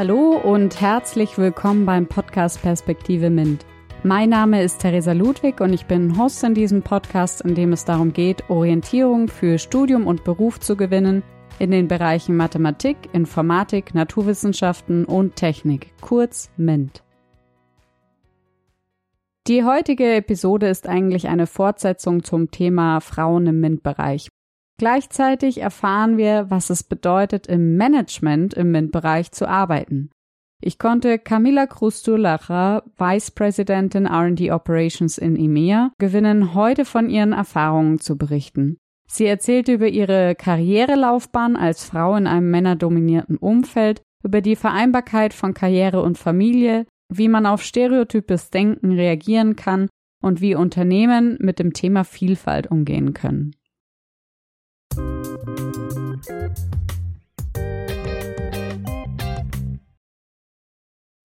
Hallo und herzlich willkommen beim Podcast Perspektive MINT. Mein Name ist Theresa Ludwig und ich bin Host in diesem Podcast, in dem es darum geht, Orientierung für Studium und Beruf zu gewinnen in den Bereichen Mathematik, Informatik, Naturwissenschaften und Technik, kurz MINT. Die heutige Episode ist eigentlich eine Fortsetzung zum Thema Frauen im MINT-Bereich. Gleichzeitig erfahren wir, was es bedeutet, im Management im MINT-Bereich zu arbeiten. Ich konnte Camila Krustulacher, Vice Presidentin R&D Operations in EMEA, gewinnen, heute von ihren Erfahrungen zu berichten. Sie erzählte über ihre Karrierelaufbahn als Frau in einem männerdominierten Umfeld, über die Vereinbarkeit von Karriere und Familie, wie man auf stereotypes Denken reagieren kann und wie Unternehmen mit dem Thema Vielfalt umgehen können.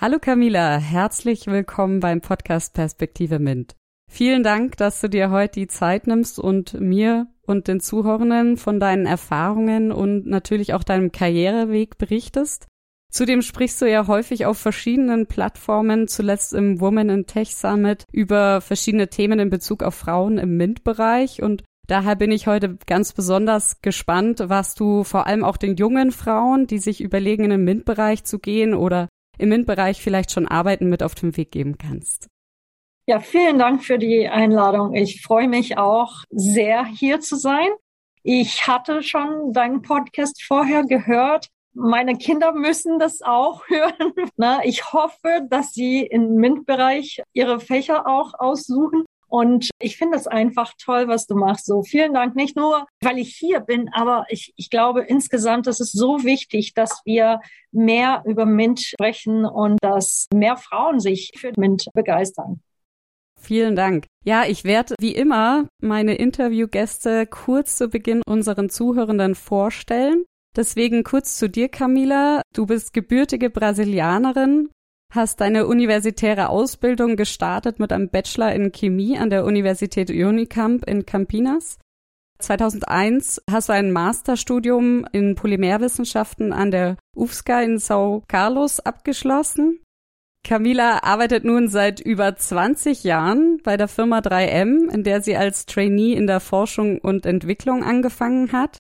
Hallo Camila, herzlich willkommen beim Podcast Perspektive MINT. Vielen Dank, dass du dir heute die Zeit nimmst und mir und den Zuhörenden von deinen Erfahrungen und natürlich auch deinem Karriereweg berichtest. Zudem sprichst du ja häufig auf verschiedenen Plattformen, zuletzt im Women in Tech Summit, über verschiedene Themen in Bezug auf Frauen im MINT-Bereich und Daher bin ich heute ganz besonders gespannt, was du vor allem auch den jungen Frauen, die sich überlegen, in den MINT-Bereich zu gehen oder im MINT-Bereich vielleicht schon arbeiten, mit auf den Weg geben kannst. Ja, vielen Dank für die Einladung. Ich freue mich auch sehr, hier zu sein. Ich hatte schon deinen Podcast vorher gehört. Meine Kinder müssen das auch hören. Ich hoffe, dass sie im MINT-Bereich ihre Fächer auch aussuchen. Und ich finde es einfach toll, was du machst. So vielen Dank, nicht nur, weil ich hier bin, aber ich, ich glaube insgesamt, ist es so wichtig, dass wir mehr über MINT sprechen und dass mehr Frauen sich für MINT begeistern. Vielen Dank. Ja, ich werde wie immer meine Interviewgäste kurz zu Beginn unseren Zuhörenden vorstellen. Deswegen kurz zu dir, Camila. Du bist gebürtige Brasilianerin, hast deine universitäre Ausbildung gestartet mit einem Bachelor in Chemie an der Universität Unicamp in Campinas. 2001 hast du ein Masterstudium in Polymerwissenschaften an der UFSCA in São Carlos abgeschlossen. Camila arbeitet nun seit über 20 Jahren bei der Firma 3M, in der sie als Trainee in der Forschung und Entwicklung angefangen hat.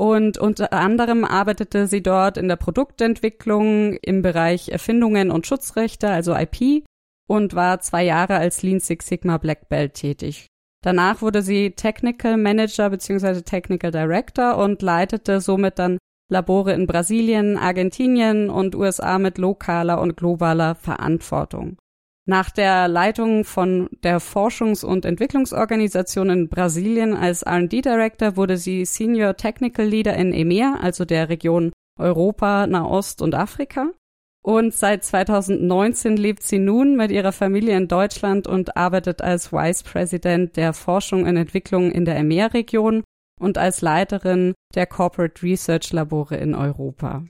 Und unter anderem arbeitete sie dort in der Produktentwicklung im Bereich Erfindungen und Schutzrechte, also IP, und war zwei Jahre als Lean Six Sigma Black Belt tätig. Danach wurde sie Technical Manager bzw. Technical Director und leitete somit dann Labore in Brasilien, Argentinien und USA mit lokaler und globaler Verantwortung. Nach der Leitung von der Forschungs- und Entwicklungsorganisation in Brasilien als R&D Director wurde sie Senior Technical Leader in EMEA, also der Region Europa, Nahost und Afrika. Und seit 2019 lebt sie nun mit ihrer Familie in Deutschland und arbeitet als Vice President der Forschung und Entwicklung in der EMEA-Region und als Leiterin der Corporate Research Labore in Europa.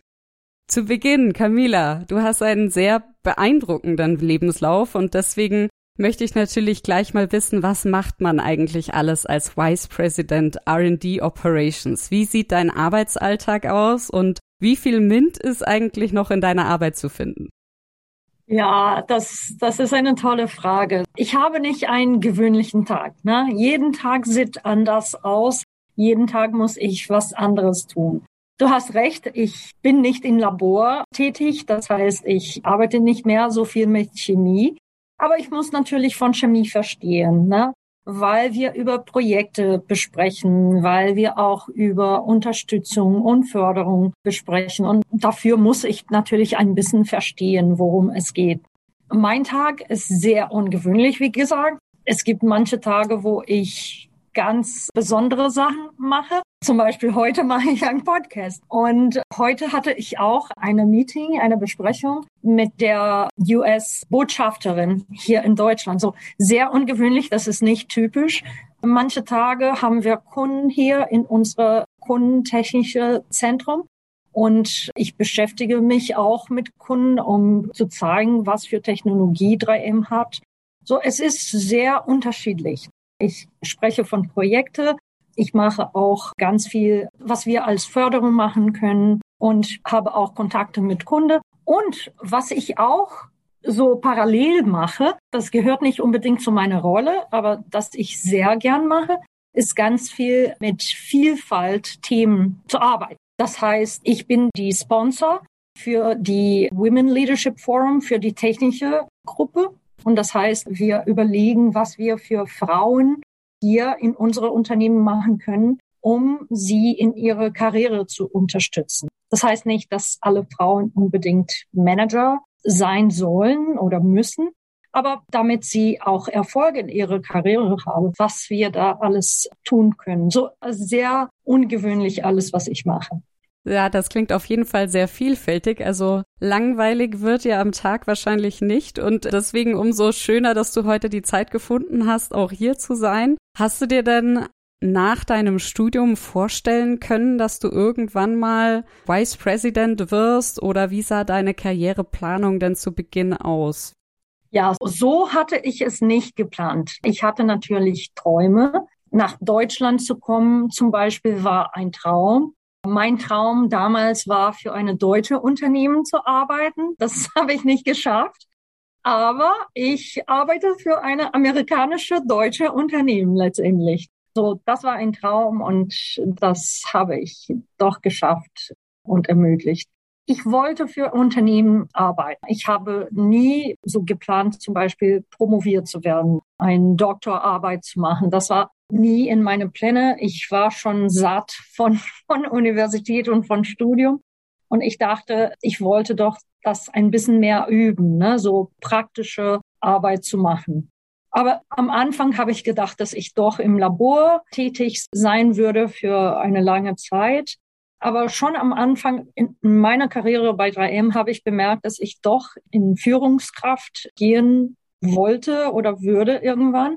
Zu Beginn, Camila, du hast einen sehr beeindruckenden Lebenslauf und deswegen möchte ich natürlich gleich mal wissen, was macht man eigentlich alles als Vice President R&D Operations? Wie sieht dein Arbeitsalltag aus und wie viel MINT ist eigentlich noch in deiner Arbeit zu finden? Ja, das, das ist eine tolle Frage. Ich habe nicht einen gewöhnlichen Tag. Ne? Jeden Tag sieht anders aus. Jeden Tag muss ich was anderes tun. Du hast recht, ich bin nicht im Labor tätig, das heißt, ich arbeite nicht mehr so viel mit Chemie, aber ich muss natürlich von Chemie verstehen, ne? weil wir über Projekte besprechen, weil wir auch über Unterstützung und Förderung besprechen. Und dafür muss ich natürlich ein bisschen verstehen, worum es geht. Mein Tag ist sehr ungewöhnlich, wie gesagt. Es gibt manche Tage, wo ich ganz besondere Sachen mache. Zum Beispiel heute mache ich einen Podcast. Und heute hatte ich auch eine Meeting, eine Besprechung mit der US-Botschafterin hier in Deutschland. So sehr ungewöhnlich, das ist nicht typisch. Manche Tage haben wir Kunden hier in unser kundentechnische Zentrum. Und ich beschäftige mich auch mit Kunden, um zu zeigen, was für Technologie 3M hat. So, es ist sehr unterschiedlich. Ich spreche von Projekte. Ich mache auch ganz viel, was wir als Förderung machen können und habe auch Kontakte mit Kunde. Und was ich auch so parallel mache, das gehört nicht unbedingt zu meiner Rolle, aber das ich sehr gern mache, ist ganz viel mit Vielfalt Themen zu arbeiten. Das heißt, ich bin die Sponsor für die Women Leadership Forum, für die technische Gruppe. Und das heißt, wir überlegen, was wir für Frauen hier in unsere Unternehmen machen können, um sie in ihre Karriere zu unterstützen. Das heißt nicht, dass alle Frauen unbedingt Manager sein sollen oder müssen, aber damit sie auch Erfolg in ihrer Karriere haben, was wir da alles tun können. So sehr ungewöhnlich alles, was ich mache. Ja, das klingt auf jeden Fall sehr vielfältig. Also langweilig wird ja am Tag wahrscheinlich nicht und deswegen umso schöner, dass du heute die Zeit gefunden hast, auch hier zu sein. Hast du dir denn nach deinem Studium vorstellen können, dass du irgendwann mal Vice President wirst oder wie sah deine Karriereplanung denn zu Beginn aus? Ja, so hatte ich es nicht geplant. Ich hatte natürlich Träume. Nach Deutschland zu kommen zum Beispiel war ein Traum. Mein Traum damals war, für eine deutsche Unternehmen zu arbeiten. Das habe ich nicht geschafft. Aber ich arbeite für eine amerikanische deutsche Unternehmen letztendlich. So, das war ein Traum und das habe ich doch geschafft und ermöglicht. Ich wollte für Unternehmen arbeiten. Ich habe nie so geplant, zum Beispiel promoviert zu werden, eine Doktorarbeit zu machen. Das war nie in meine Pläne. Ich war schon satt von, von Universität und von Studium. Und ich dachte, ich wollte doch das ein bisschen mehr üben, ne? so praktische Arbeit zu machen. Aber am Anfang habe ich gedacht, dass ich doch im Labor tätig sein würde für eine lange Zeit. Aber schon am Anfang in meiner Karriere bei 3M habe ich bemerkt, dass ich doch in Führungskraft gehen wollte oder würde irgendwann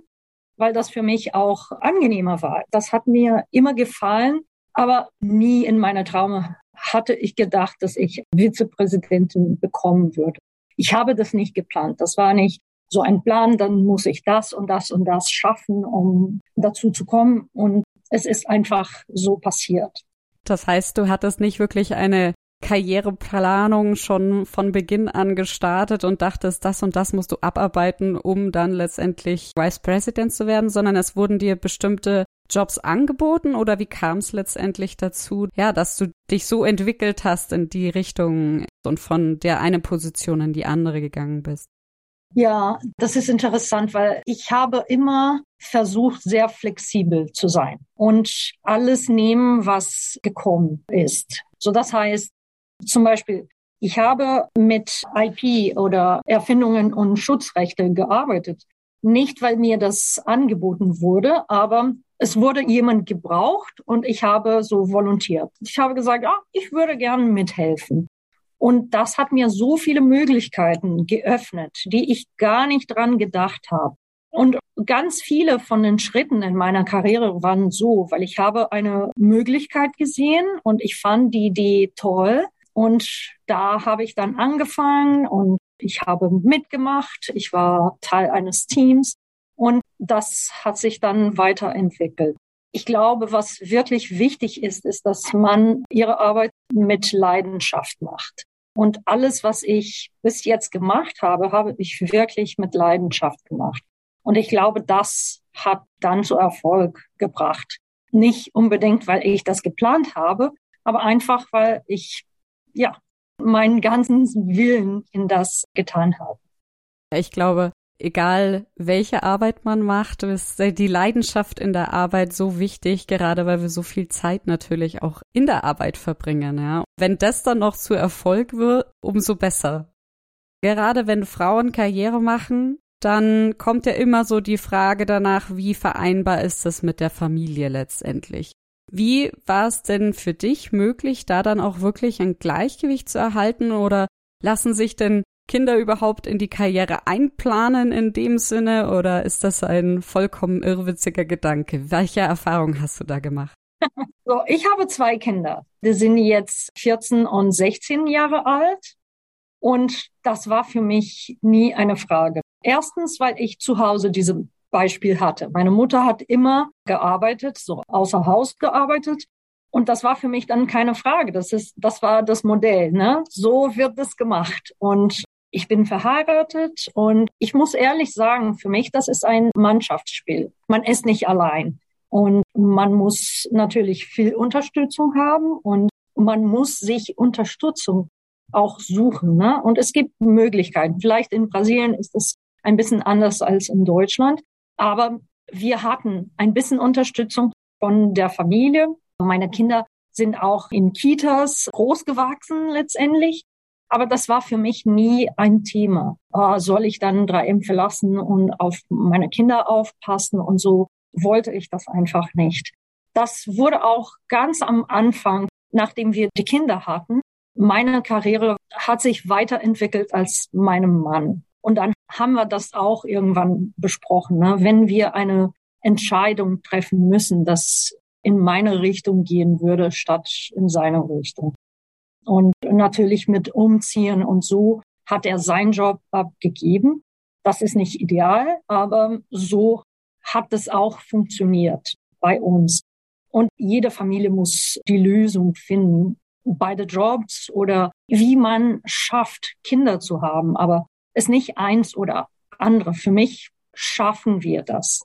weil das für mich auch angenehmer war. Das hat mir immer gefallen, aber nie in meiner Traume hatte ich gedacht, dass ich Vizepräsidentin bekommen würde. Ich habe das nicht geplant. Das war nicht so ein Plan, dann muss ich das und das und das schaffen, um dazu zu kommen. Und es ist einfach so passiert. Das heißt, du hattest nicht wirklich eine Karriereplanung schon von Beginn an gestartet und dachtest, das und das musst du abarbeiten, um dann letztendlich Vice President zu werden, sondern es wurden dir bestimmte Jobs angeboten oder wie kam es letztendlich dazu, ja, dass du dich so entwickelt hast in die Richtung und von der eine Position in die andere gegangen bist? Ja, das ist interessant, weil ich habe immer versucht, sehr flexibel zu sein und alles nehmen, was gekommen ist. So, das heißt, zum Beispiel, ich habe mit IP oder Erfindungen und Schutzrechte gearbeitet. Nicht, weil mir das angeboten wurde, aber es wurde jemand gebraucht und ich habe so volontiert. Ich habe gesagt, ja, ich würde gerne mithelfen. Und das hat mir so viele Möglichkeiten geöffnet, die ich gar nicht dran gedacht habe. Und ganz viele von den Schritten in meiner Karriere waren so, weil ich habe eine Möglichkeit gesehen und ich fand die Idee toll und da habe ich dann angefangen und ich habe mitgemacht. Ich war Teil eines Teams und das hat sich dann weiterentwickelt. Ich glaube, was wirklich wichtig ist, ist, dass man ihre Arbeit mit Leidenschaft macht. Und alles, was ich bis jetzt gemacht habe, habe ich wirklich mit Leidenschaft gemacht. Und ich glaube, das hat dann zu Erfolg gebracht. Nicht unbedingt, weil ich das geplant habe, aber einfach, weil ich ja, meinen ganzen Willen in das getan habe. Ich glaube, egal welche Arbeit man macht, ist die Leidenschaft in der Arbeit so wichtig, gerade weil wir so viel Zeit natürlich auch in der Arbeit verbringen, ja. Wenn das dann noch zu Erfolg wird, umso besser. Gerade wenn Frauen Karriere machen, dann kommt ja immer so die Frage danach, wie vereinbar ist das mit der Familie letztendlich. Wie war es denn für dich möglich, da dann auch wirklich ein Gleichgewicht zu erhalten oder lassen sich denn Kinder überhaupt in die Karriere einplanen in dem Sinne oder ist das ein vollkommen irrwitziger Gedanke? Welche Erfahrung hast du da gemacht? So, ich habe zwei Kinder. Die sind jetzt 14 und 16 Jahre alt. Und das war für mich nie eine Frage. Erstens, weil ich zu Hause diese Beispiel hatte. Meine Mutter hat immer gearbeitet, so außer Haus gearbeitet. Und das war für mich dann keine Frage. Das ist, das war das Modell, ne? So wird es gemacht. Und ich bin verheiratet und ich muss ehrlich sagen, für mich, das ist ein Mannschaftsspiel. Man ist nicht allein. Und man muss natürlich viel Unterstützung haben und man muss sich Unterstützung auch suchen. Ne? Und es gibt Möglichkeiten. Vielleicht in Brasilien ist es ein bisschen anders als in Deutschland. Aber wir hatten ein bisschen Unterstützung von der Familie. Meine Kinder sind auch in Kitas großgewachsen letztendlich. Aber das war für mich nie ein Thema. Äh, soll ich dann 3M verlassen und auf meine Kinder aufpassen und so wollte ich das einfach nicht. Das wurde auch ganz am Anfang, nachdem wir die Kinder hatten. Meine Karriere hat sich weiterentwickelt als meinem Mann. Und dann haben wir das auch irgendwann besprochen. Ne? Wenn wir eine Entscheidung treffen müssen, das in meine Richtung gehen würde, statt in seine Richtung. Und natürlich mit Umziehen und so hat er seinen Job abgegeben. Das ist nicht ideal, aber so hat es auch funktioniert bei uns. Und jede Familie muss die Lösung finden, beide Jobs oder wie man schafft, Kinder zu haben. Aber es nicht eins oder andere. Für mich schaffen wir das.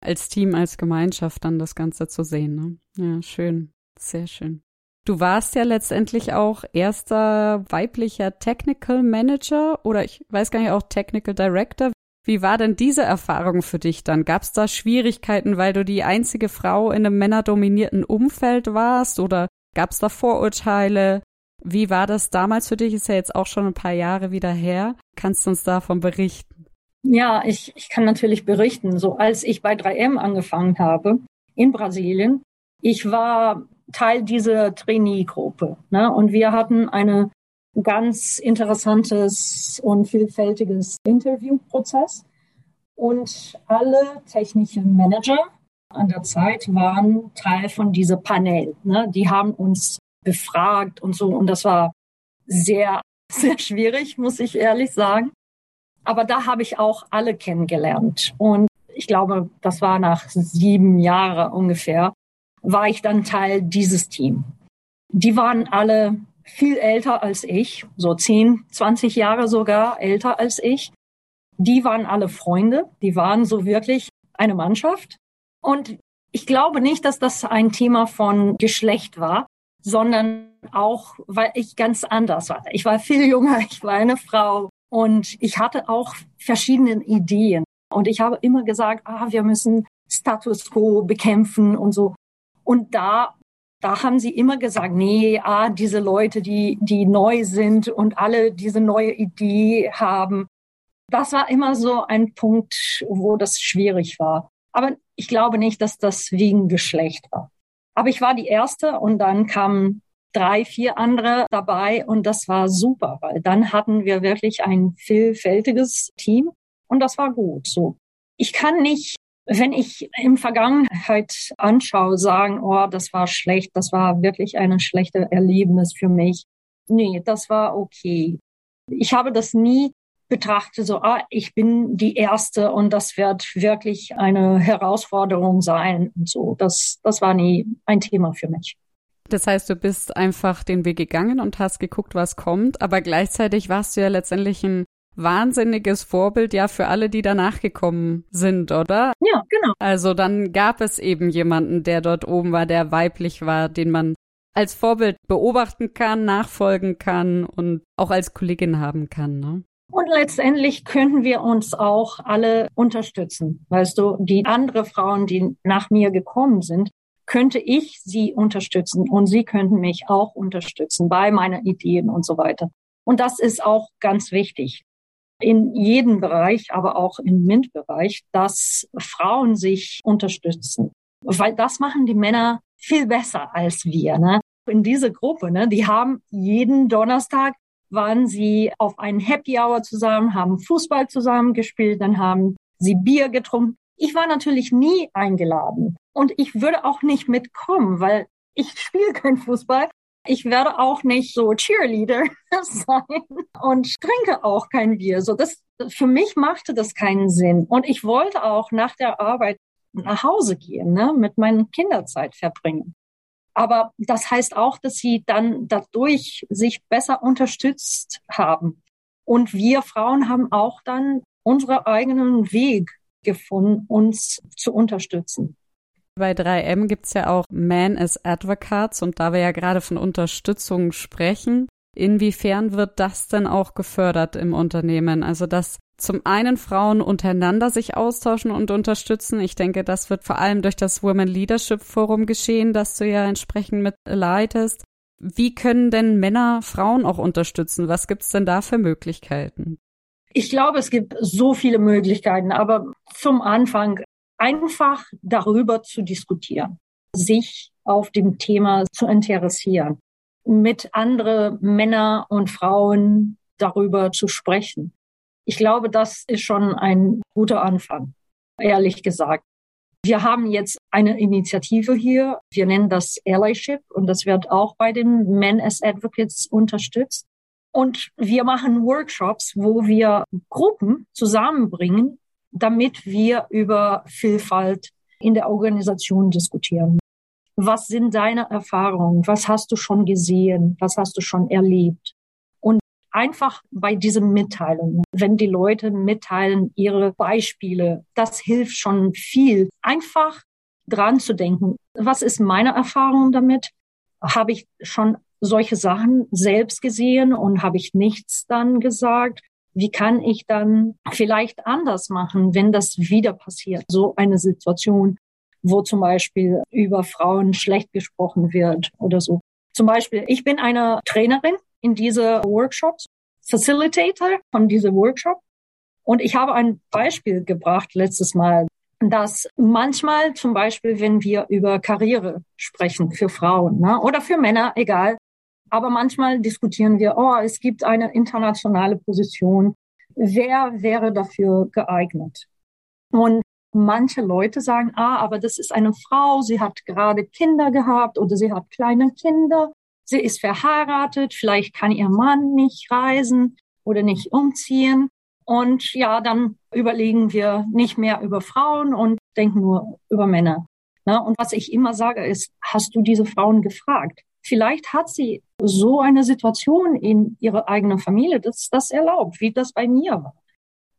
Als Team, als Gemeinschaft dann das Ganze zu sehen. Ne? Ja, schön. Sehr schön. Du warst ja letztendlich auch erster weiblicher Technical Manager oder ich weiß gar nicht, auch Technical Director. Wie war denn diese Erfahrung für dich dann? Gab es da Schwierigkeiten, weil du die einzige Frau in einem männerdominierten Umfeld warst oder gab es da Vorurteile? Wie war das damals für dich? Ist ja jetzt auch schon ein paar Jahre wieder her. Kannst du uns davon berichten? Ja, ich, ich kann natürlich berichten. So als ich bei 3M angefangen habe in Brasilien, ich war Teil dieser Trainee-Gruppe. Ne? Und wir hatten eine ganz interessantes und vielfältiges Interviewprozess. Und alle technischen Manager an der Zeit waren Teil von diesem Panel. Ne? Die haben uns befragt und so. Und das war sehr, sehr schwierig, muss ich ehrlich sagen. Aber da habe ich auch alle kennengelernt. Und ich glaube, das war nach sieben Jahren ungefähr, war ich dann Teil dieses Team. Die waren alle viel älter als ich, so 10, 20 Jahre sogar älter als ich. Die waren alle Freunde, die waren so wirklich eine Mannschaft. Und ich glaube nicht, dass das ein Thema von Geschlecht war, sondern auch, weil ich ganz anders war. Ich war viel jünger, ich war eine Frau und ich hatte auch verschiedene Ideen. Und ich habe immer gesagt, ah, wir müssen Status quo bekämpfen und so. Und da da haben sie immer gesagt, nee, ah, diese Leute, die, die neu sind und alle diese neue Idee haben. Das war immer so ein Punkt, wo das schwierig war. Aber ich glaube nicht, dass das wegen Geschlecht war. Aber ich war die erste und dann kamen drei, vier andere dabei und das war super, weil dann hatten wir wirklich ein vielfältiges Team und das war gut so. Ich kann nicht wenn ich im Vergangenheit anschaue, sagen, oh, das war schlecht, das war wirklich ein schlechtes Erlebnis für mich. Nee, das war okay. Ich habe das nie betrachtet, so, ah, ich bin die Erste und das wird wirklich eine Herausforderung sein und so. Das, das war nie ein Thema für mich. Das heißt, du bist einfach den Weg gegangen und hast geguckt, was kommt, aber gleichzeitig warst du ja letztendlich ein wahnsinniges Vorbild ja für alle, die danach gekommen sind, oder? Ja, genau. Also dann gab es eben jemanden, der dort oben war, der weiblich war, den man als Vorbild beobachten kann, nachfolgen kann und auch als Kollegin haben kann. Ne? Und letztendlich könnten wir uns auch alle unterstützen. Weißt du, die andere Frauen, die nach mir gekommen sind, könnte ich sie unterstützen und sie könnten mich auch unterstützen bei meinen Ideen und so weiter. Und das ist auch ganz wichtig in jedem Bereich, aber auch im MINT-Bereich, dass Frauen sich unterstützen. Weil das machen die Männer viel besser als wir. Ne? In dieser Gruppe, ne, die haben jeden Donnerstag waren sie auf einen Happy Hour zusammen, haben Fußball zusammen gespielt, dann haben sie Bier getrunken. Ich war natürlich nie eingeladen und ich würde auch nicht mitkommen, weil ich spiele kein Fußball ich werde auch nicht so Cheerleader sein und trinke auch kein Bier. So, das, für mich machte das keinen Sinn. Und ich wollte auch nach der Arbeit nach Hause gehen, ne, mit meinen Kinderzeit verbringen. Aber das heißt auch, dass sie dann dadurch sich besser unterstützt haben. Und wir Frauen haben auch dann unseren eigenen Weg gefunden, uns zu unterstützen. Bei 3M gibt's ja auch Man as Advocates und da wir ja gerade von Unterstützung sprechen, inwiefern wird das denn auch gefördert im Unternehmen? Also dass zum einen Frauen untereinander sich austauschen und unterstützen. Ich denke, das wird vor allem durch das Women Leadership Forum geschehen, das du ja entsprechend mit leitest. Wie können denn Männer Frauen auch unterstützen? Was gibt's denn da für Möglichkeiten? Ich glaube, es gibt so viele Möglichkeiten, aber zum Anfang einfach darüber zu diskutieren, sich auf dem Thema zu interessieren, mit anderen Männer und Frauen darüber zu sprechen. Ich glaube, das ist schon ein guter Anfang, ehrlich gesagt. Wir haben jetzt eine Initiative hier. Wir nennen das Allyship und das wird auch bei den Men as Advocates unterstützt. Und wir machen Workshops, wo wir Gruppen zusammenbringen, damit wir über Vielfalt in der Organisation diskutieren. Was sind deine Erfahrungen? Was hast du schon gesehen? Was hast du schon erlebt? Einfach bei diesen Mitteilungen, wenn die Leute mitteilen ihre Beispiele, das hilft schon viel. Einfach dran zu denken. Was ist meine Erfahrung damit? Habe ich schon solche Sachen selbst gesehen und habe ich nichts dann gesagt? Wie kann ich dann vielleicht anders machen, wenn das wieder passiert? So eine Situation, wo zum Beispiel über Frauen schlecht gesprochen wird oder so. Zum Beispiel, ich bin eine Trainerin in diese Workshops, Facilitator von diesem Workshop. Und ich habe ein Beispiel gebracht letztes Mal, dass manchmal zum Beispiel, wenn wir über Karriere sprechen für Frauen ne, oder für Männer, egal, aber manchmal diskutieren wir, oh, es gibt eine internationale Position. Wer wäre dafür geeignet? Und manche Leute sagen, ah, aber das ist eine Frau, sie hat gerade Kinder gehabt oder sie hat kleine Kinder, sie ist verheiratet, vielleicht kann ihr Mann nicht reisen oder nicht umziehen. Und ja, dann überlegen wir nicht mehr über Frauen und denken nur über Männer. Na, und was ich immer sage ist, hast du diese Frauen gefragt? Vielleicht hat sie so eine Situation in ihrer eigenen Familie, dass das erlaubt, wie das bei mir war.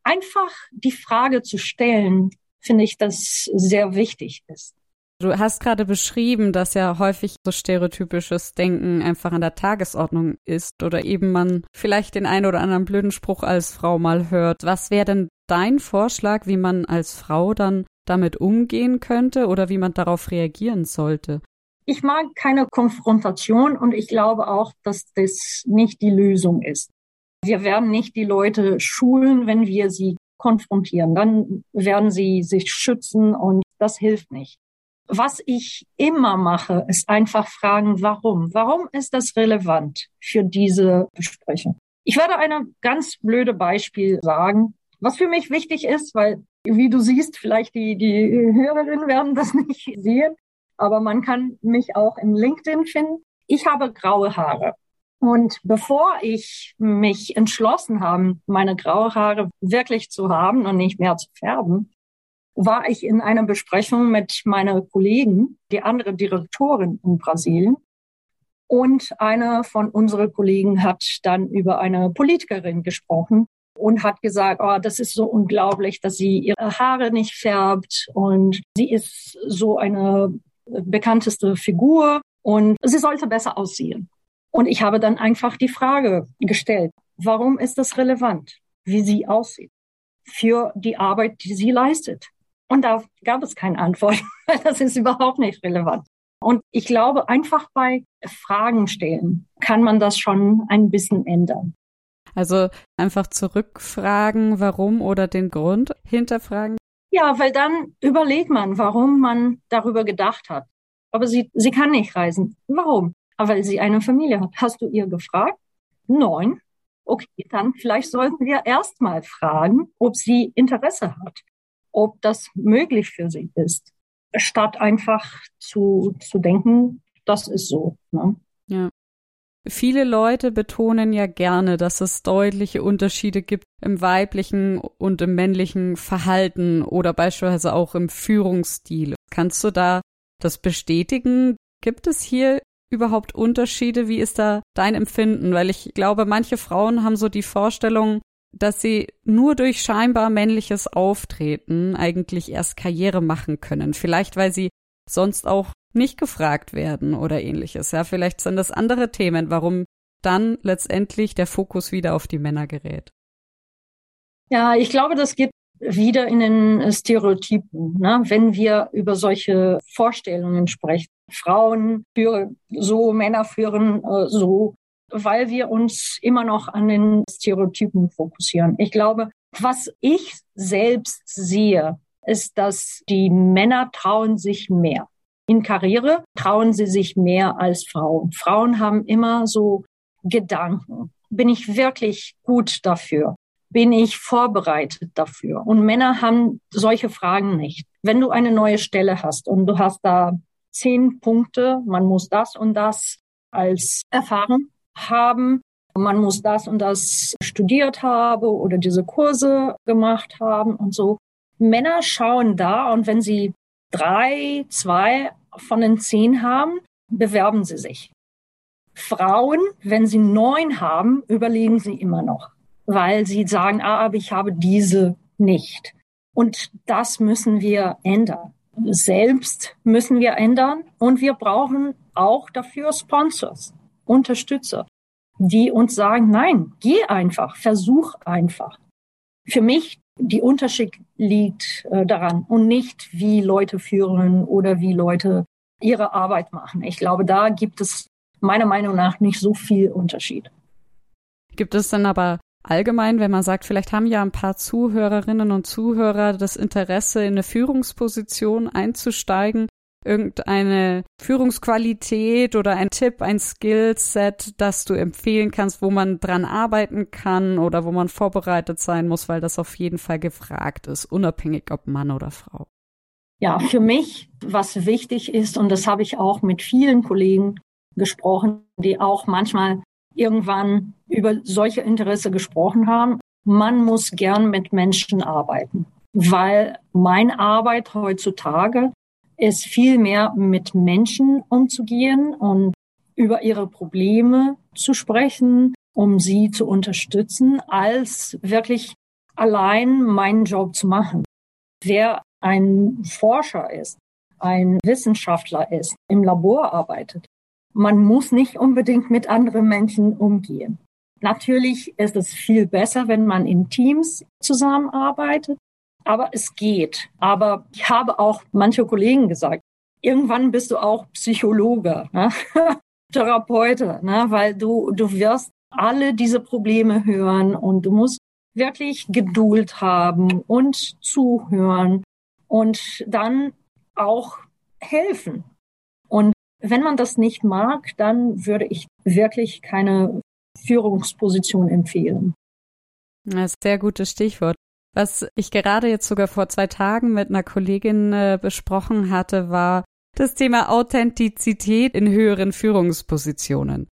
Einfach die Frage zu stellen, finde ich, dass sehr wichtig ist. Du hast gerade beschrieben, dass ja häufig so stereotypisches Denken einfach an der Tagesordnung ist oder eben man vielleicht den einen oder anderen blöden Spruch als Frau mal hört. Was wäre denn dein Vorschlag, wie man als Frau dann damit umgehen könnte oder wie man darauf reagieren sollte? Ich mag keine Konfrontation und ich glaube auch, dass das nicht die Lösung ist. Wir werden nicht die Leute schulen, wenn wir sie konfrontieren. Dann werden sie sich schützen und das hilft nicht. Was ich immer mache, ist einfach fragen, warum? Warum ist das relevant für diese Besprechung? Ich werde eine ganz blöde Beispiel sagen, was für mich wichtig ist, weil, wie du siehst, vielleicht die, die Hörerinnen werden das nicht sehen aber man kann mich auch im LinkedIn finden. Ich habe graue Haare. Und bevor ich mich entschlossen habe, meine graue Haare wirklich zu haben und nicht mehr zu färben, war ich in einer Besprechung mit meiner Kollegen, die andere Direktorin in Brasilien. Und eine von unseren Kollegen hat dann über eine Politikerin gesprochen und hat gesagt, oh, das ist so unglaublich, dass sie ihre Haare nicht färbt und sie ist so eine bekannteste Figur und sie sollte besser aussehen. Und ich habe dann einfach die Frage gestellt, warum ist das relevant, wie sie aussieht für die Arbeit, die sie leistet? Und da gab es keine Antwort, weil das ist überhaupt nicht relevant. Und ich glaube, einfach bei Fragen stellen kann man das schon ein bisschen ändern. Also einfach zurückfragen, warum oder den Grund hinterfragen. Ja, weil dann überlegt man, warum man darüber gedacht hat. Aber sie, sie kann nicht reisen. Warum? Aber weil sie eine Familie hat. Hast du ihr gefragt? Nein. Okay, dann vielleicht sollten wir erstmal fragen, ob sie Interesse hat, ob das möglich für sie ist, statt einfach zu, zu denken, das ist so. Ne? Ja. Viele Leute betonen ja gerne, dass es deutliche Unterschiede gibt im weiblichen und im männlichen Verhalten oder beispielsweise auch im Führungsstil. Kannst du da das bestätigen? Gibt es hier überhaupt Unterschiede? Wie ist da dein Empfinden? Weil ich glaube, manche Frauen haben so die Vorstellung, dass sie nur durch scheinbar männliches Auftreten eigentlich erst Karriere machen können. Vielleicht, weil sie sonst auch nicht gefragt werden oder ähnliches. Ja, vielleicht sind das andere Themen, warum dann letztendlich der Fokus wieder auf die Männer gerät. Ja, ich glaube, das geht wieder in den Stereotypen, ne? wenn wir über solche Vorstellungen sprechen. Frauen führen so, Männer führen äh, so, weil wir uns immer noch an den Stereotypen fokussieren. Ich glaube, was ich selbst sehe, ist, dass die Männer trauen sich mehr. In Karriere trauen sie sich mehr als Frauen. Frauen haben immer so Gedanken. Bin ich wirklich gut dafür? Bin ich vorbereitet dafür? Und Männer haben solche Fragen nicht. Wenn du eine neue Stelle hast und du hast da zehn Punkte, man muss das und das als Erfahrung haben, man muss das und das studiert haben oder diese Kurse gemacht haben und so. Männer schauen da und wenn sie drei, zwei von den zehn haben, bewerben sie sich. Frauen, wenn sie neun haben, überlegen sie immer noch, weil sie sagen, ah, aber ich habe diese nicht. Und das müssen wir ändern. Selbst müssen wir ändern und wir brauchen auch dafür Sponsors, Unterstützer, die uns sagen, nein, geh einfach, versuch einfach. Für mich die Unterschied liegt äh, daran und nicht, wie Leute führen oder wie Leute ihre Arbeit machen. Ich glaube, da gibt es meiner Meinung nach nicht so viel Unterschied. Gibt es dann aber allgemein, wenn man sagt, vielleicht haben ja ein paar Zuhörerinnen und Zuhörer das Interesse, in eine Führungsposition einzusteigen, irgendeine Führungsqualität oder ein Tipp, ein Skillset, das du empfehlen kannst, wo man dran arbeiten kann oder wo man vorbereitet sein muss, weil das auf jeden Fall gefragt ist, unabhängig ob Mann oder Frau? Ja, für mich, was wichtig ist, und das habe ich auch mit vielen Kollegen gesprochen, die auch manchmal irgendwann über solche Interesse gesprochen haben, man muss gern mit Menschen arbeiten, weil meine Arbeit heutzutage ist viel mehr mit Menschen umzugehen und über ihre Probleme zu sprechen, um sie zu unterstützen, als wirklich allein meinen Job zu machen. Wer ein Forscher ist, ein Wissenschaftler ist, im Labor arbeitet, man muss nicht unbedingt mit anderen Menschen umgehen. Natürlich ist es viel besser, wenn man in Teams zusammenarbeitet, aber es geht. Aber ich habe auch manche Kollegen gesagt, irgendwann bist du auch Psychologe, ne? Therapeute, ne? weil du, du wirst alle diese Probleme hören und du musst wirklich Geduld haben und zuhören und dann auch helfen. Und wenn man das nicht mag, dann würde ich wirklich keine Führungsposition empfehlen. Das ist ein sehr gutes Stichwort. Was ich gerade jetzt sogar vor zwei Tagen mit einer Kollegin äh, besprochen hatte, war das Thema Authentizität in höheren Führungspositionen.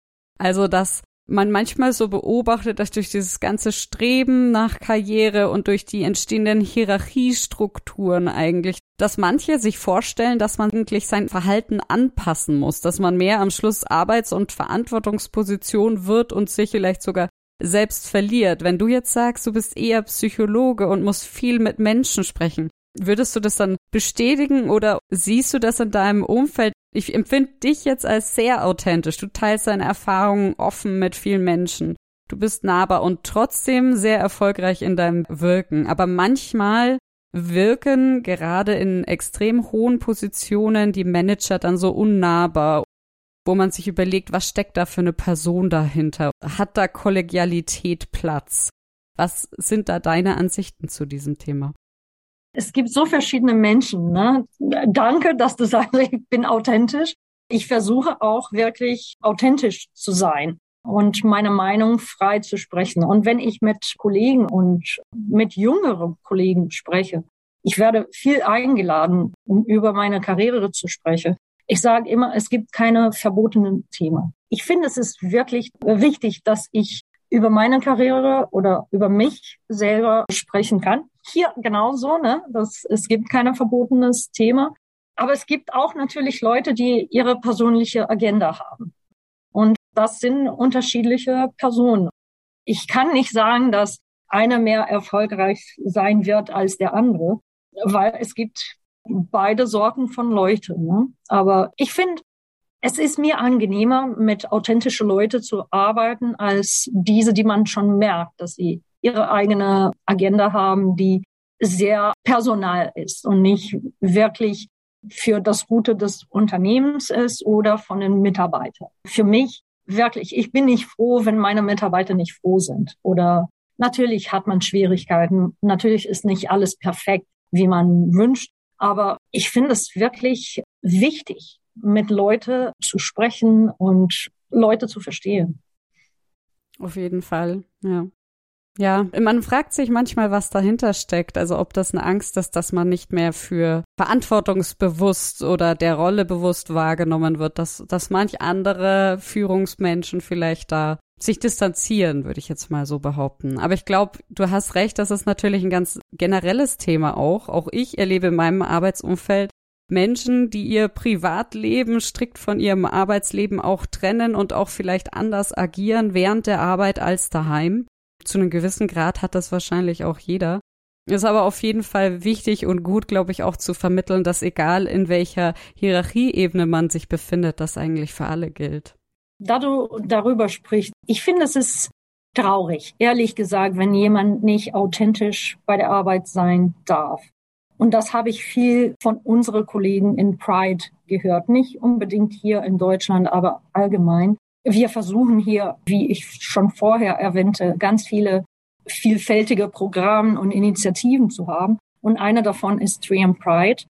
Also, dass man manchmal so beobachtet, dass durch dieses ganze Streben nach Karriere und durch die entstehenden Hierarchiestrukturen eigentlich, dass manche sich vorstellen, dass man eigentlich sein Verhalten anpassen muss, dass man mehr am Schluss Arbeits- und Verantwortungsposition wird und sich vielleicht sogar selbst verliert. Wenn du jetzt sagst, du bist eher Psychologe und musst viel mit Menschen sprechen, würdest du das dann bestätigen oder siehst du das in deinem Umfeld? Ich empfinde dich jetzt als sehr authentisch. Du teilst deine Erfahrungen offen mit vielen Menschen. Du bist nahbar und trotzdem sehr erfolgreich in deinem Wirken. Aber manchmal wirken gerade in extrem hohen Positionen die Manager dann so unnahbar wo man sich überlegt, was steckt da für eine Person dahinter? Hat da Kollegialität Platz? Was sind da deine Ansichten zu diesem Thema? Es gibt so verschiedene Menschen. Ne? Danke, dass du sagst, ich bin authentisch. Ich versuche auch wirklich authentisch zu sein und meine Meinung frei zu sprechen. Und wenn ich mit Kollegen und mit jüngeren Kollegen spreche, ich werde viel eingeladen, um über meine Karriere zu sprechen. Ich sage immer, es gibt keine verbotenen Themen. Ich finde, es ist wirklich wichtig, dass ich über meine Karriere oder über mich selber sprechen kann. Hier genauso, ne? Das, es gibt kein verbotenes Thema. Aber es gibt auch natürlich Leute, die ihre persönliche Agenda haben. Und das sind unterschiedliche Personen. Ich kann nicht sagen, dass einer mehr erfolgreich sein wird als der andere, weil es gibt beide Sorten von Leuten. Ne? Aber ich finde, es ist mir angenehmer, mit authentischen Leuten zu arbeiten, als diese, die man schon merkt, dass sie ihre eigene Agenda haben, die sehr personal ist und nicht wirklich für das Gute des Unternehmens ist oder von den Mitarbeitern. Für mich wirklich, ich bin nicht froh, wenn meine Mitarbeiter nicht froh sind. Oder natürlich hat man Schwierigkeiten. Natürlich ist nicht alles perfekt, wie man wünscht. Aber ich finde es wirklich wichtig, mit Leute zu sprechen und Leute zu verstehen. Auf jeden Fall, ja. Ja, man fragt sich manchmal, was dahinter steckt. Also ob das eine Angst ist, dass man nicht mehr für verantwortungsbewusst oder der Rolle bewusst wahrgenommen wird, dass, dass manch andere Führungsmenschen vielleicht da sich distanzieren, würde ich jetzt mal so behaupten. Aber ich glaube, du hast recht, das ist natürlich ein ganz generelles Thema auch. Auch ich erlebe in meinem Arbeitsumfeld Menschen, die ihr Privatleben strikt von ihrem Arbeitsleben auch trennen und auch vielleicht anders agieren während der Arbeit als daheim. Zu einem gewissen Grad hat das wahrscheinlich auch jeder. Ist aber auf jeden Fall wichtig und gut, glaube ich, auch zu vermitteln, dass egal in welcher Hierarchieebene man sich befindet, das eigentlich für alle gilt. Da du darüber sprichst, ich finde, es ist traurig, ehrlich gesagt, wenn jemand nicht authentisch bei der Arbeit sein darf. Und das habe ich viel von unseren Kollegen in Pride gehört. Nicht unbedingt hier in Deutschland, aber allgemein. Wir versuchen hier, wie ich schon vorher erwähnte, ganz viele vielfältige Programme und Initiativen zu haben. Und eine davon ist 3M Pride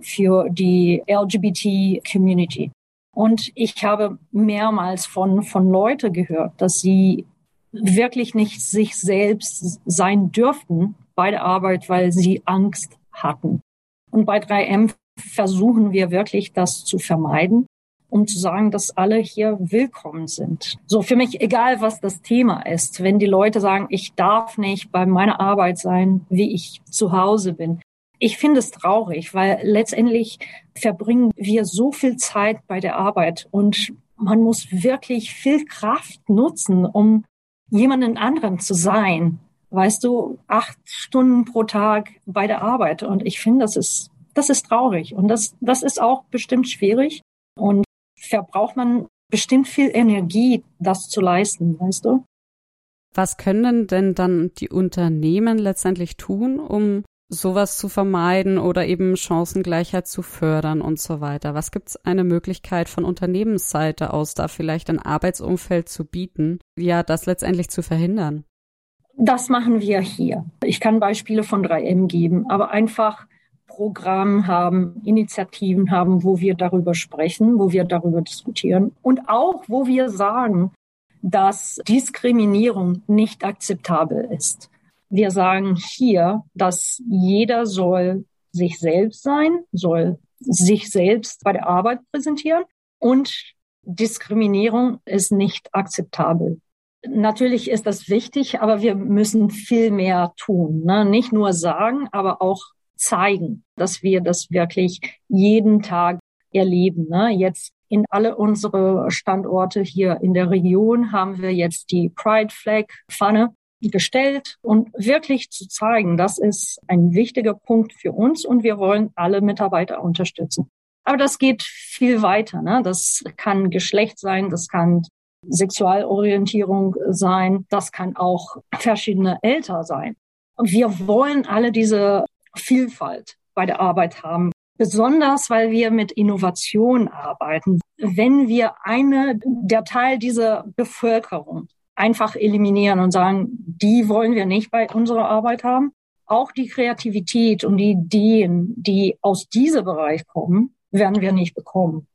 für die LGBT Community. Und ich habe mehrmals von, von Leuten gehört, dass sie wirklich nicht sich selbst sein dürften bei der Arbeit, weil sie Angst hatten. Und bei 3M versuchen wir wirklich, das zu vermeiden, um zu sagen, dass alle hier willkommen sind. So für mich, egal was das Thema ist, wenn die Leute sagen, ich darf nicht bei meiner Arbeit sein, wie ich zu Hause bin. Ich finde es traurig, weil letztendlich verbringen wir so viel Zeit bei der Arbeit und man muss wirklich viel Kraft nutzen, um jemanden anderen zu sein weißt du, acht Stunden pro Tag bei der Arbeit. Und ich finde, das ist, das ist traurig. Und das, das ist auch bestimmt schwierig. Und verbraucht man bestimmt viel Energie, das zu leisten, weißt du? Was können denn dann die Unternehmen letztendlich tun, um sowas zu vermeiden oder eben Chancengleichheit zu fördern und so weiter? Was gibt es eine Möglichkeit von Unternehmensseite aus, da vielleicht ein Arbeitsumfeld zu bieten, ja, das letztendlich zu verhindern? Das machen wir hier. Ich kann Beispiele von 3M geben, aber einfach Programm haben, Initiativen haben, wo wir darüber sprechen, wo wir darüber diskutieren und auch, wo wir sagen, dass Diskriminierung nicht akzeptabel ist. Wir sagen hier, dass jeder soll sich selbst sein, soll sich selbst bei der Arbeit präsentieren und Diskriminierung ist nicht akzeptabel. Natürlich ist das wichtig, aber wir müssen viel mehr tun. Ne? Nicht nur sagen, aber auch zeigen, dass wir das wirklich jeden Tag erleben. Ne? Jetzt in alle unsere Standorte hier in der Region haben wir jetzt die Pride Flag Pfanne gestellt und wirklich zu zeigen, das ist ein wichtiger Punkt für uns und wir wollen alle Mitarbeiter unterstützen. Aber das geht viel weiter. Ne? Das kann Geschlecht sein, das kann Sexualorientierung sein. Das kann auch verschiedene Älter sein. Wir wollen alle diese Vielfalt bei der Arbeit haben. Besonders, weil wir mit Innovation arbeiten. Wenn wir eine, der Teil dieser Bevölkerung einfach eliminieren und sagen, die wollen wir nicht bei unserer Arbeit haben, auch die Kreativität und die Ideen, die aus diesem Bereich kommen, werden wir nicht bekommen.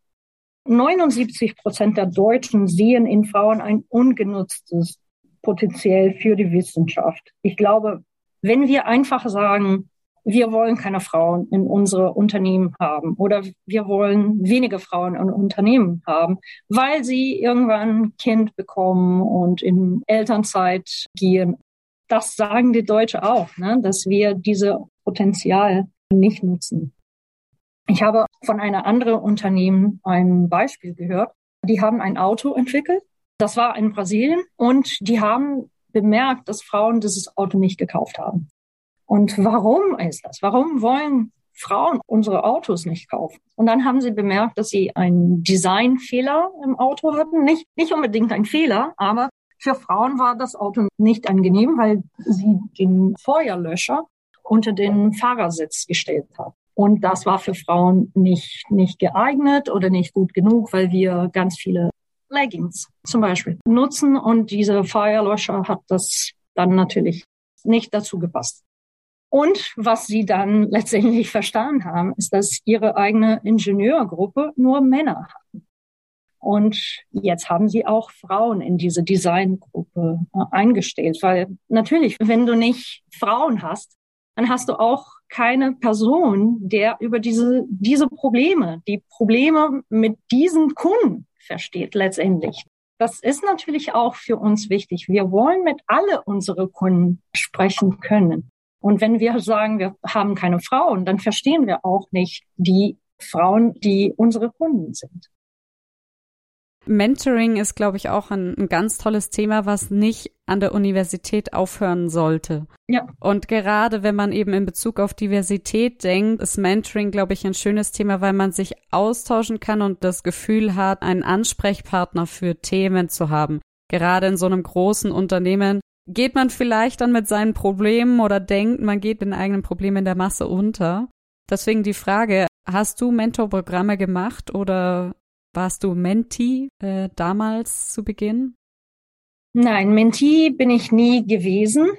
79 Prozent der Deutschen sehen in Frauen ein ungenutztes Potenzial für die Wissenschaft. Ich glaube, wenn wir einfach sagen, wir wollen keine Frauen in unsere Unternehmen haben oder wir wollen weniger Frauen in Unternehmen haben, weil sie irgendwann ein Kind bekommen und in Elternzeit gehen. Das sagen die Deutschen auch, ne? dass wir diese Potenzial nicht nutzen. Ich habe von einer anderen Unternehmen ein Beispiel gehört. Die haben ein Auto entwickelt. Das war in Brasilien und die haben bemerkt, dass Frauen dieses Auto nicht gekauft haben. Und warum ist das? Warum wollen Frauen unsere Autos nicht kaufen? Und dann haben sie bemerkt, dass sie einen Designfehler im Auto hatten. Nicht, nicht unbedingt ein Fehler, aber für Frauen war das Auto nicht angenehm, weil sie den Feuerlöscher unter den Fahrersitz gestellt hat. Und das war für Frauen nicht, nicht geeignet oder nicht gut genug, weil wir ganz viele Leggings zum Beispiel nutzen und diese Feuerlöscher hat das dann natürlich nicht dazu gepasst. Und was sie dann letztendlich verstanden haben, ist, dass ihre eigene Ingenieurgruppe nur Männer hatten. Und jetzt haben sie auch Frauen in diese Designgruppe äh, eingestellt, weil natürlich, wenn du nicht Frauen hast, dann hast du auch keine Person, der über diese, diese Probleme, die Probleme mit diesen Kunden versteht letztendlich. Das ist natürlich auch für uns wichtig. Wir wollen mit alle unsere Kunden sprechen können. Und wenn wir sagen, wir haben keine Frauen, dann verstehen wir auch nicht die Frauen, die unsere Kunden sind. Mentoring ist, glaube ich, auch ein, ein, ganz tolles Thema, was nicht an der Universität aufhören sollte. Ja. Und gerade wenn man eben in Bezug auf Diversität denkt, ist Mentoring, glaube ich, ein schönes Thema, weil man sich austauschen kann und das Gefühl hat, einen Ansprechpartner für Themen zu haben. Gerade in so einem großen Unternehmen geht man vielleicht dann mit seinen Problemen oder denkt, man geht mit eigenen Problemen in der Masse unter. Deswegen die Frage, hast du Mentorprogramme gemacht oder warst du Mentee äh, damals zu Beginn? Nein, Mentee bin ich nie gewesen.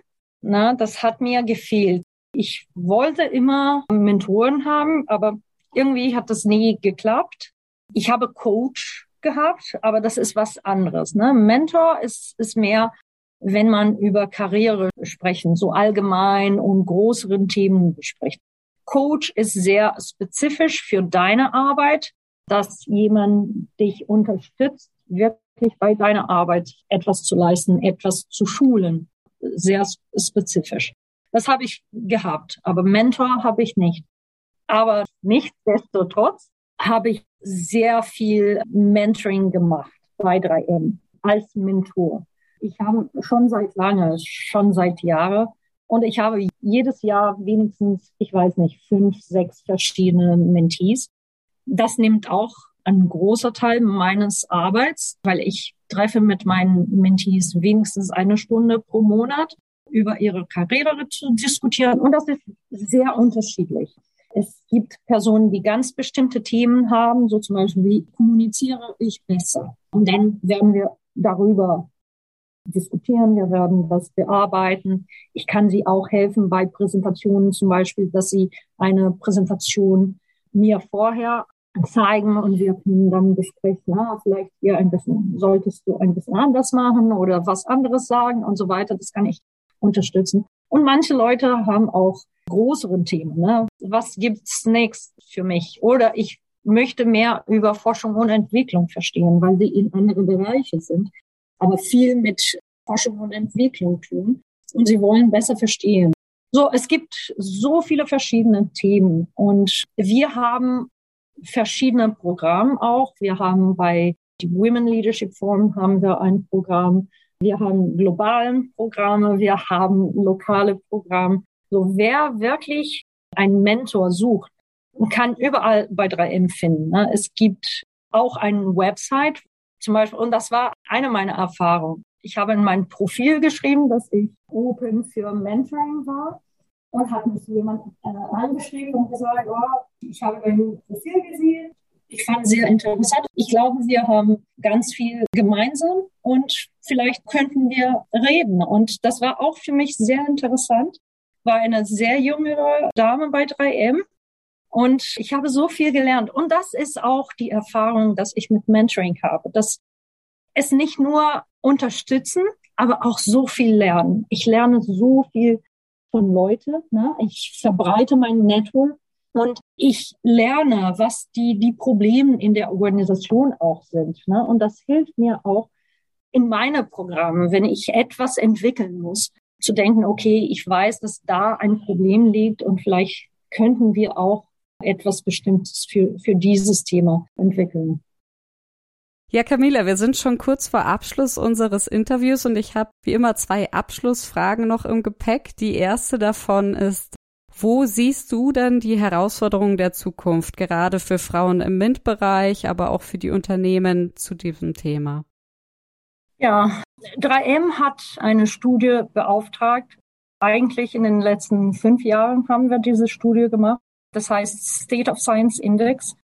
Na, das hat mir gefehlt. Ich wollte immer Mentoren haben, aber irgendwie hat das nie geklappt. Ich habe Coach gehabt, aber das ist was anderes. Ne? Mentor ist, ist mehr, wenn man über Karriere sprechen, so allgemein und größeren Themen spricht. Coach ist sehr spezifisch für deine Arbeit dass jemand dich unterstützt, wirklich bei deiner Arbeit etwas zu leisten, etwas zu schulen. Sehr spezifisch. Das habe ich gehabt, aber Mentor habe ich nicht. Aber nichtsdestotrotz habe ich sehr viel Mentoring gemacht bei 3M als Mentor. Ich habe schon seit lange, schon seit Jahren und ich habe jedes Jahr wenigstens, ich weiß nicht, fünf, sechs verschiedene Mentees das nimmt auch ein großer Teil meines Arbeits, weil ich treffe mit meinen Mentees wenigstens eine Stunde pro Monat über ihre Karriere zu diskutieren. Und das ist sehr unterschiedlich. Es gibt Personen, die ganz bestimmte Themen haben, so zum Beispiel, wie kommuniziere ich besser? Und dann werden wir darüber diskutieren, wir werden das bearbeiten. Ich kann sie auch helfen bei Präsentationen zum Beispiel, dass sie eine Präsentation mir vorher zeigen und wir können dann besprechen, na, vielleicht hier ein bisschen, solltest du ein bisschen anders machen oder was anderes sagen und so weiter. Das kann ich unterstützen. Und manche Leute haben auch größere Themen. Ne? Was gibt's nächst für mich? Oder ich möchte mehr über Forschung und Entwicklung verstehen, weil sie in andere Bereiche sind, aber viel mit Forschung und Entwicklung tun und sie wollen besser verstehen. So, es gibt so viele verschiedene Themen und wir haben verschiedene Programme auch. Wir haben bei die Women Leadership Forum haben wir ein Programm. Wir haben globalen Programme. Wir haben lokale Programme. So wer wirklich einen Mentor sucht, kann überall bei 3M finden. Ne? Es gibt auch eine Website zum Beispiel, und das war eine meiner Erfahrungen. Ich habe in mein Profil geschrieben, dass ich open für Mentoring war und hat mich jemand äh, angeschrieben und gesagt, oh, ich habe dein Profil gesehen. Ich fand es sehr interessant. Ich glaube, wir haben ganz viel gemeinsam und vielleicht könnten wir reden. Und das war auch für mich sehr interessant. War eine sehr jüngere Dame bei 3M. Und ich habe so viel gelernt. Und das ist auch die Erfahrung, dass ich mit Mentoring habe, dass es nicht nur unterstützen, aber auch so viel lernen. Ich lerne so viel von Leute. Ne? Ich verbreite mein Network und ich lerne, was die, die Probleme in der Organisation auch sind. Ne? Und das hilft mir auch in meine Programme, wenn ich etwas entwickeln muss, zu denken, okay, ich weiß, dass da ein Problem liegt und vielleicht könnten wir auch etwas Bestimmtes für, für dieses Thema entwickeln. Ja, Camila, wir sind schon kurz vor Abschluss unseres Interviews und ich habe wie immer zwei Abschlussfragen noch im Gepäck. Die erste davon ist, wo siehst du denn die Herausforderungen der Zukunft, gerade für Frauen im MINT-Bereich, aber auch für die Unternehmen zu diesem Thema? Ja, 3M hat eine Studie beauftragt. Eigentlich in den letzten fünf Jahren haben wir diese Studie gemacht. Das heißt State of Science Index.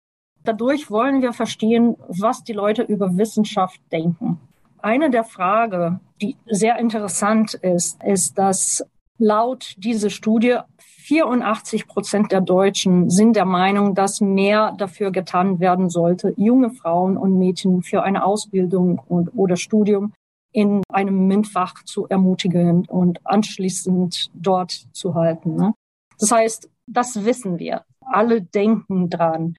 Dadurch wollen wir verstehen, was die Leute über Wissenschaft denken. Eine der Fragen, die sehr interessant ist, ist, dass laut dieser Studie 84 Prozent der Deutschen sind der Meinung, dass mehr dafür getan werden sollte, junge Frauen und Mädchen für eine Ausbildung und oder Studium in einem MINT-Fach zu ermutigen und anschließend dort zu halten. Ne? Das heißt, das wissen wir. Alle denken dran.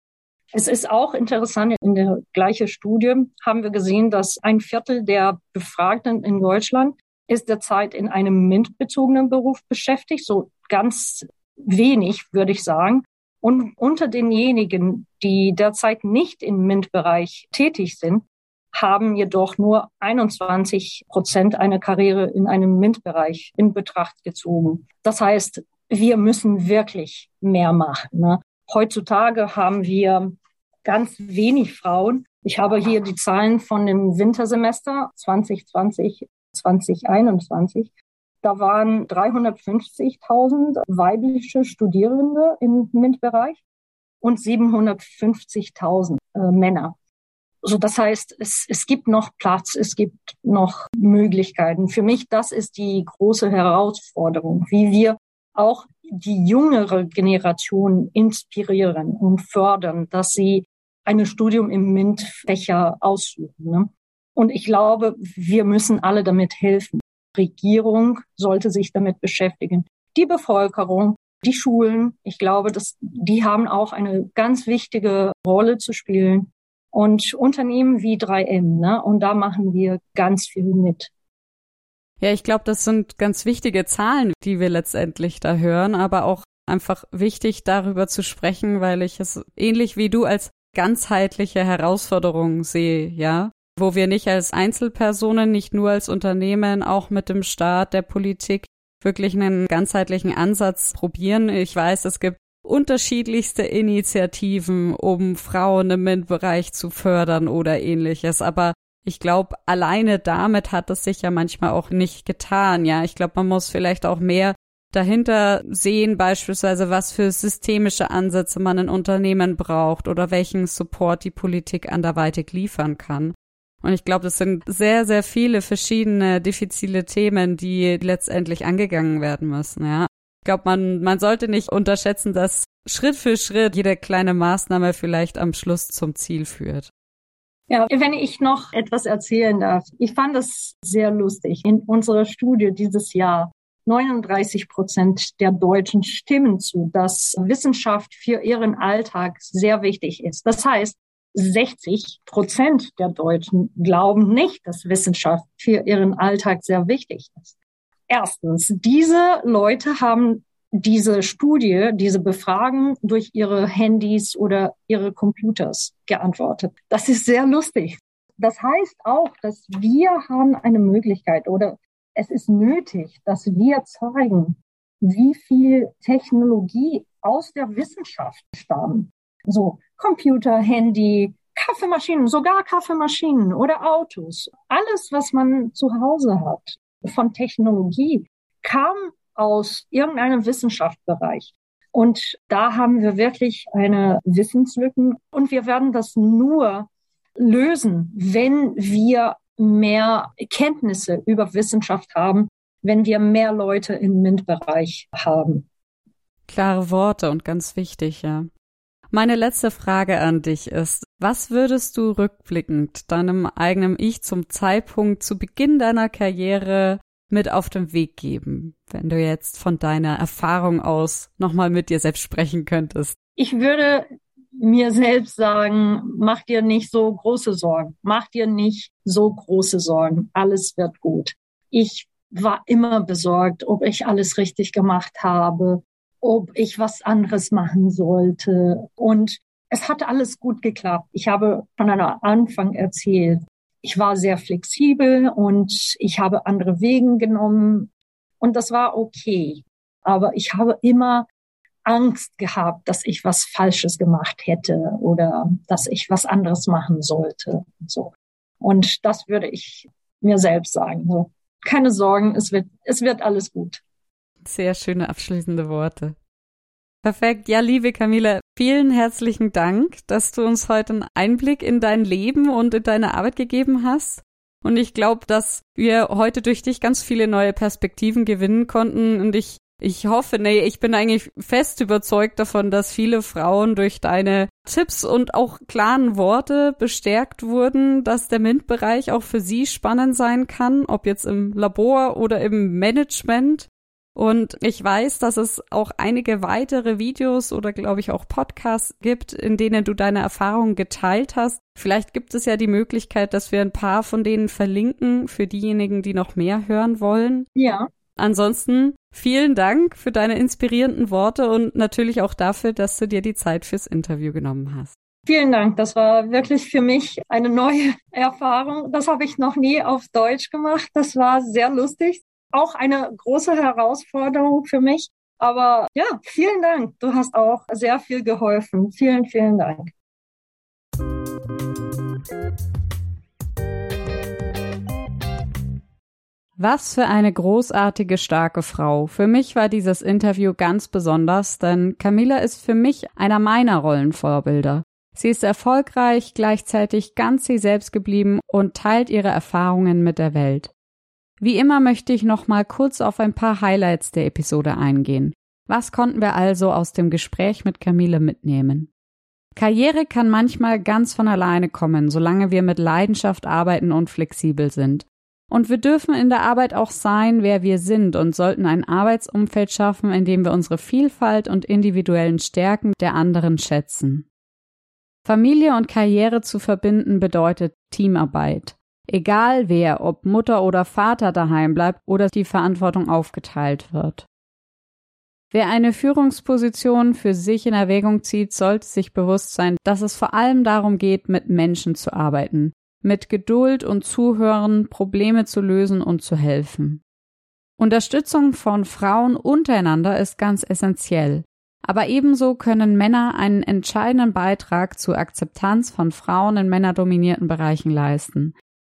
Es ist auch interessant, in der gleichen Studie haben wir gesehen, dass ein Viertel der Befragten in Deutschland ist derzeit in einem MINT-bezogenen Beruf beschäftigt, so ganz wenig, würde ich sagen. Und unter denjenigen, die derzeit nicht im MINT-Bereich tätig sind, haben jedoch nur 21 Prozent eine Karriere in einem MINT-Bereich in Betracht gezogen. Das heißt, wir müssen wirklich mehr machen. Ne? Heutzutage haben wir ganz wenig Frauen. Ich habe hier die Zahlen von dem Wintersemester 2020, 2021. Da waren 350.000 weibliche Studierende im MINT-Bereich und 750.000 äh, Männer. So, das heißt, es, es gibt noch Platz, es gibt noch Möglichkeiten. Für mich, das ist die große Herausforderung, wie wir auch die jüngere Generation inspirieren und fördern, dass sie ein Studium im MINT-Fächer ausüben. Ne? Und ich glaube, wir müssen alle damit helfen. Regierung sollte sich damit beschäftigen. Die Bevölkerung, die Schulen, ich glaube, dass die haben auch eine ganz wichtige Rolle zu spielen. Und Unternehmen wie 3M, ne? Und da machen wir ganz viel mit. Ja, ich glaube, das sind ganz wichtige Zahlen, die wir letztendlich da hören, aber auch einfach wichtig darüber zu sprechen, weil ich es ähnlich wie du als ganzheitliche Herausforderung sehe, ja, wo wir nicht als Einzelpersonen, nicht nur als Unternehmen, auch mit dem Staat, der Politik wirklich einen ganzheitlichen Ansatz probieren. Ich weiß, es gibt unterschiedlichste Initiativen, um Frauen im MINT-Bereich zu fördern oder ähnliches. Aber ich glaube, alleine damit hat es sich ja manchmal auch nicht getan. Ja, ich glaube, man muss vielleicht auch mehr dahinter sehen, beispielsweise, was für systemische Ansätze man in Unternehmen braucht oder welchen Support die Politik anderweitig liefern kann. Und ich glaube, das sind sehr, sehr viele verschiedene diffizile Themen, die letztendlich angegangen werden müssen, ja. Ich glaube, man, man sollte nicht unterschätzen, dass Schritt für Schritt jede kleine Maßnahme vielleicht am Schluss zum Ziel führt. Ja, wenn ich noch etwas erzählen darf. Ich fand das sehr lustig. In unserer Studie dieses Jahr 39 Prozent der Deutschen stimmen zu, dass Wissenschaft für ihren Alltag sehr wichtig ist. Das heißt, 60 Prozent der Deutschen glauben nicht, dass Wissenschaft für ihren Alltag sehr wichtig ist. Erstens, diese Leute haben diese Studie, diese Befragen durch ihre Handys oder ihre Computers geantwortet. Das ist sehr lustig. Das heißt auch, dass wir haben eine Möglichkeit oder es ist nötig, dass wir zeigen, wie viel Technologie aus der Wissenschaft stammt. So Computer, Handy, Kaffeemaschinen, sogar Kaffeemaschinen oder Autos. Alles, was man zu Hause hat von Technologie, kam aus irgendeinem Wissenschaftsbereich. Und da haben wir wirklich eine Wissenslücken. Und wir werden das nur lösen, wenn wir mehr Kenntnisse über Wissenschaft haben, wenn wir mehr Leute im MINT-Bereich haben. Klare Worte und ganz wichtig, ja. Meine letzte Frage an dich ist, was würdest du rückblickend deinem eigenen Ich zum Zeitpunkt zu Beginn deiner Karriere mit auf den Weg geben, wenn du jetzt von deiner Erfahrung aus nochmal mit dir selbst sprechen könntest? Ich würde mir selbst sagen, mach dir nicht so große Sorgen, mach dir nicht so große Sorgen, alles wird gut. Ich war immer besorgt, ob ich alles richtig gemacht habe ob ich was anderes machen sollte. Und es hat alles gut geklappt. Ich habe von einem Anfang erzählt, ich war sehr flexibel und ich habe andere Wegen genommen und das war okay. Aber ich habe immer Angst gehabt, dass ich was Falsches gemacht hätte oder dass ich was anderes machen sollte. Und so. Und das würde ich mir selbst sagen. So, keine Sorgen, es wird, es wird alles gut. Sehr schöne abschließende Worte. Perfekt. Ja, liebe Camilla, vielen herzlichen Dank, dass du uns heute einen Einblick in dein Leben und in deine Arbeit gegeben hast. Und ich glaube, dass wir heute durch dich ganz viele neue Perspektiven gewinnen konnten. Und ich, ich hoffe, nee, ich bin eigentlich fest überzeugt davon, dass viele Frauen durch deine Tipps und auch klaren Worte bestärkt wurden, dass der MINT-Bereich auch für sie spannend sein kann, ob jetzt im Labor oder im Management. Und ich weiß, dass es auch einige weitere Videos oder glaube ich auch Podcasts gibt, in denen du deine Erfahrungen geteilt hast. Vielleicht gibt es ja die Möglichkeit, dass wir ein paar von denen verlinken für diejenigen, die noch mehr hören wollen. Ja. Ansonsten vielen Dank für deine inspirierenden Worte und natürlich auch dafür, dass du dir die Zeit fürs Interview genommen hast. Vielen Dank. Das war wirklich für mich eine neue Erfahrung. Das habe ich noch nie auf Deutsch gemacht. Das war sehr lustig auch eine große Herausforderung für mich. Aber ja, vielen Dank. Du hast auch sehr viel geholfen. Vielen, vielen Dank. Was für eine großartige, starke Frau. Für mich war dieses Interview ganz besonders, denn Camilla ist für mich einer meiner Rollenvorbilder. Sie ist erfolgreich, gleichzeitig ganz sie selbst geblieben und teilt ihre Erfahrungen mit der Welt. Wie immer möchte ich noch mal kurz auf ein paar Highlights der Episode eingehen. Was konnten wir also aus dem Gespräch mit Camille mitnehmen? Karriere kann manchmal ganz von alleine kommen, solange wir mit Leidenschaft arbeiten und flexibel sind. Und wir dürfen in der Arbeit auch sein, wer wir sind und sollten ein Arbeitsumfeld schaffen, in dem wir unsere Vielfalt und individuellen Stärken der anderen schätzen. Familie und Karriere zu verbinden bedeutet Teamarbeit. Egal wer, ob Mutter oder Vater daheim bleibt oder die Verantwortung aufgeteilt wird. Wer eine Führungsposition für sich in Erwägung zieht, sollte sich bewusst sein, dass es vor allem darum geht, mit Menschen zu arbeiten, mit Geduld und Zuhören Probleme zu lösen und zu helfen. Unterstützung von Frauen untereinander ist ganz essentiell. Aber ebenso können Männer einen entscheidenden Beitrag zur Akzeptanz von Frauen in männerdominierten Bereichen leisten.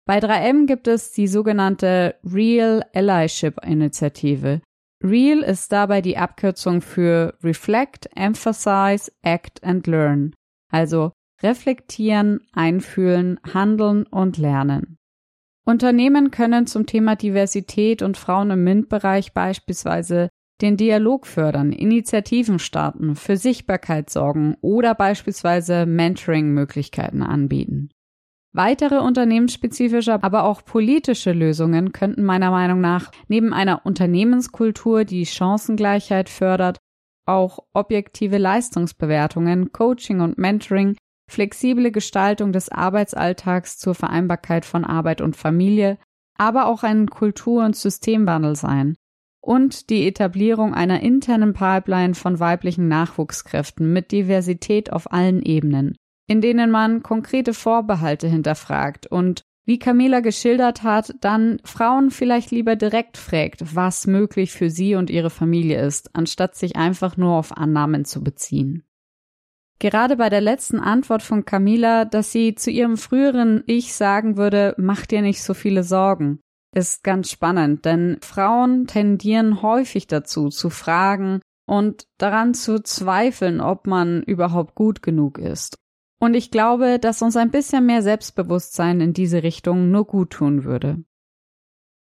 Bei 3M gibt es die sogenannte Real Allyship Initiative. Real ist dabei die Abkürzung für Reflect, Emphasize, Act and Learn. Also reflektieren, einfühlen, handeln und lernen. Unternehmen können zum Thema Diversität und Frauen im MINT-Bereich beispielsweise den Dialog fördern, Initiativen starten, für Sichtbarkeit sorgen oder beispielsweise Mentoring-Möglichkeiten anbieten. Weitere unternehmensspezifische, aber auch politische Lösungen könnten meiner Meinung nach neben einer Unternehmenskultur, die Chancengleichheit fördert, auch objektive Leistungsbewertungen, Coaching und Mentoring, flexible Gestaltung des Arbeitsalltags zur Vereinbarkeit von Arbeit und Familie, aber auch ein Kultur- und Systemwandel sein und die Etablierung einer internen Pipeline von weiblichen Nachwuchskräften mit Diversität auf allen Ebenen in denen man konkrete Vorbehalte hinterfragt und wie Camila geschildert hat, dann Frauen vielleicht lieber direkt fragt, was möglich für sie und ihre Familie ist, anstatt sich einfach nur auf Annahmen zu beziehen. Gerade bei der letzten Antwort von Camila, dass sie zu ihrem früheren Ich sagen würde, mach dir nicht so viele Sorgen, ist ganz spannend, denn Frauen tendieren häufig dazu, zu fragen und daran zu zweifeln, ob man überhaupt gut genug ist. Und ich glaube, dass uns ein bisschen mehr Selbstbewusstsein in diese Richtung nur gut tun würde.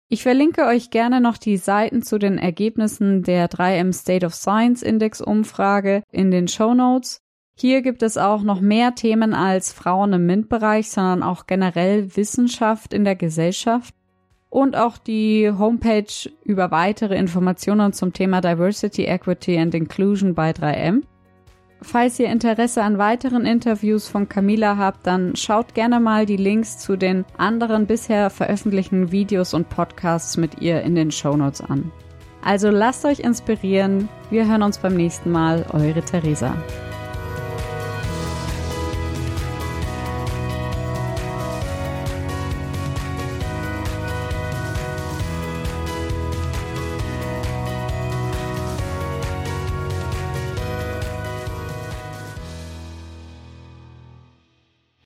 Ich verlinke euch gerne noch die Seiten zu den Ergebnissen der 3M State of Science Index Umfrage in den Show Notes. Hier gibt es auch noch mehr Themen als Frauen im MINT-Bereich, sondern auch generell Wissenschaft in der Gesellschaft und auch die Homepage über weitere Informationen zum Thema Diversity, Equity and Inclusion bei 3M. Falls ihr Interesse an weiteren Interviews von Camila habt, dann schaut gerne mal die Links zu den anderen bisher veröffentlichten Videos und Podcasts mit ihr in den Shownotes an. Also lasst euch inspirieren. Wir hören uns beim nächsten Mal. Eure Theresa.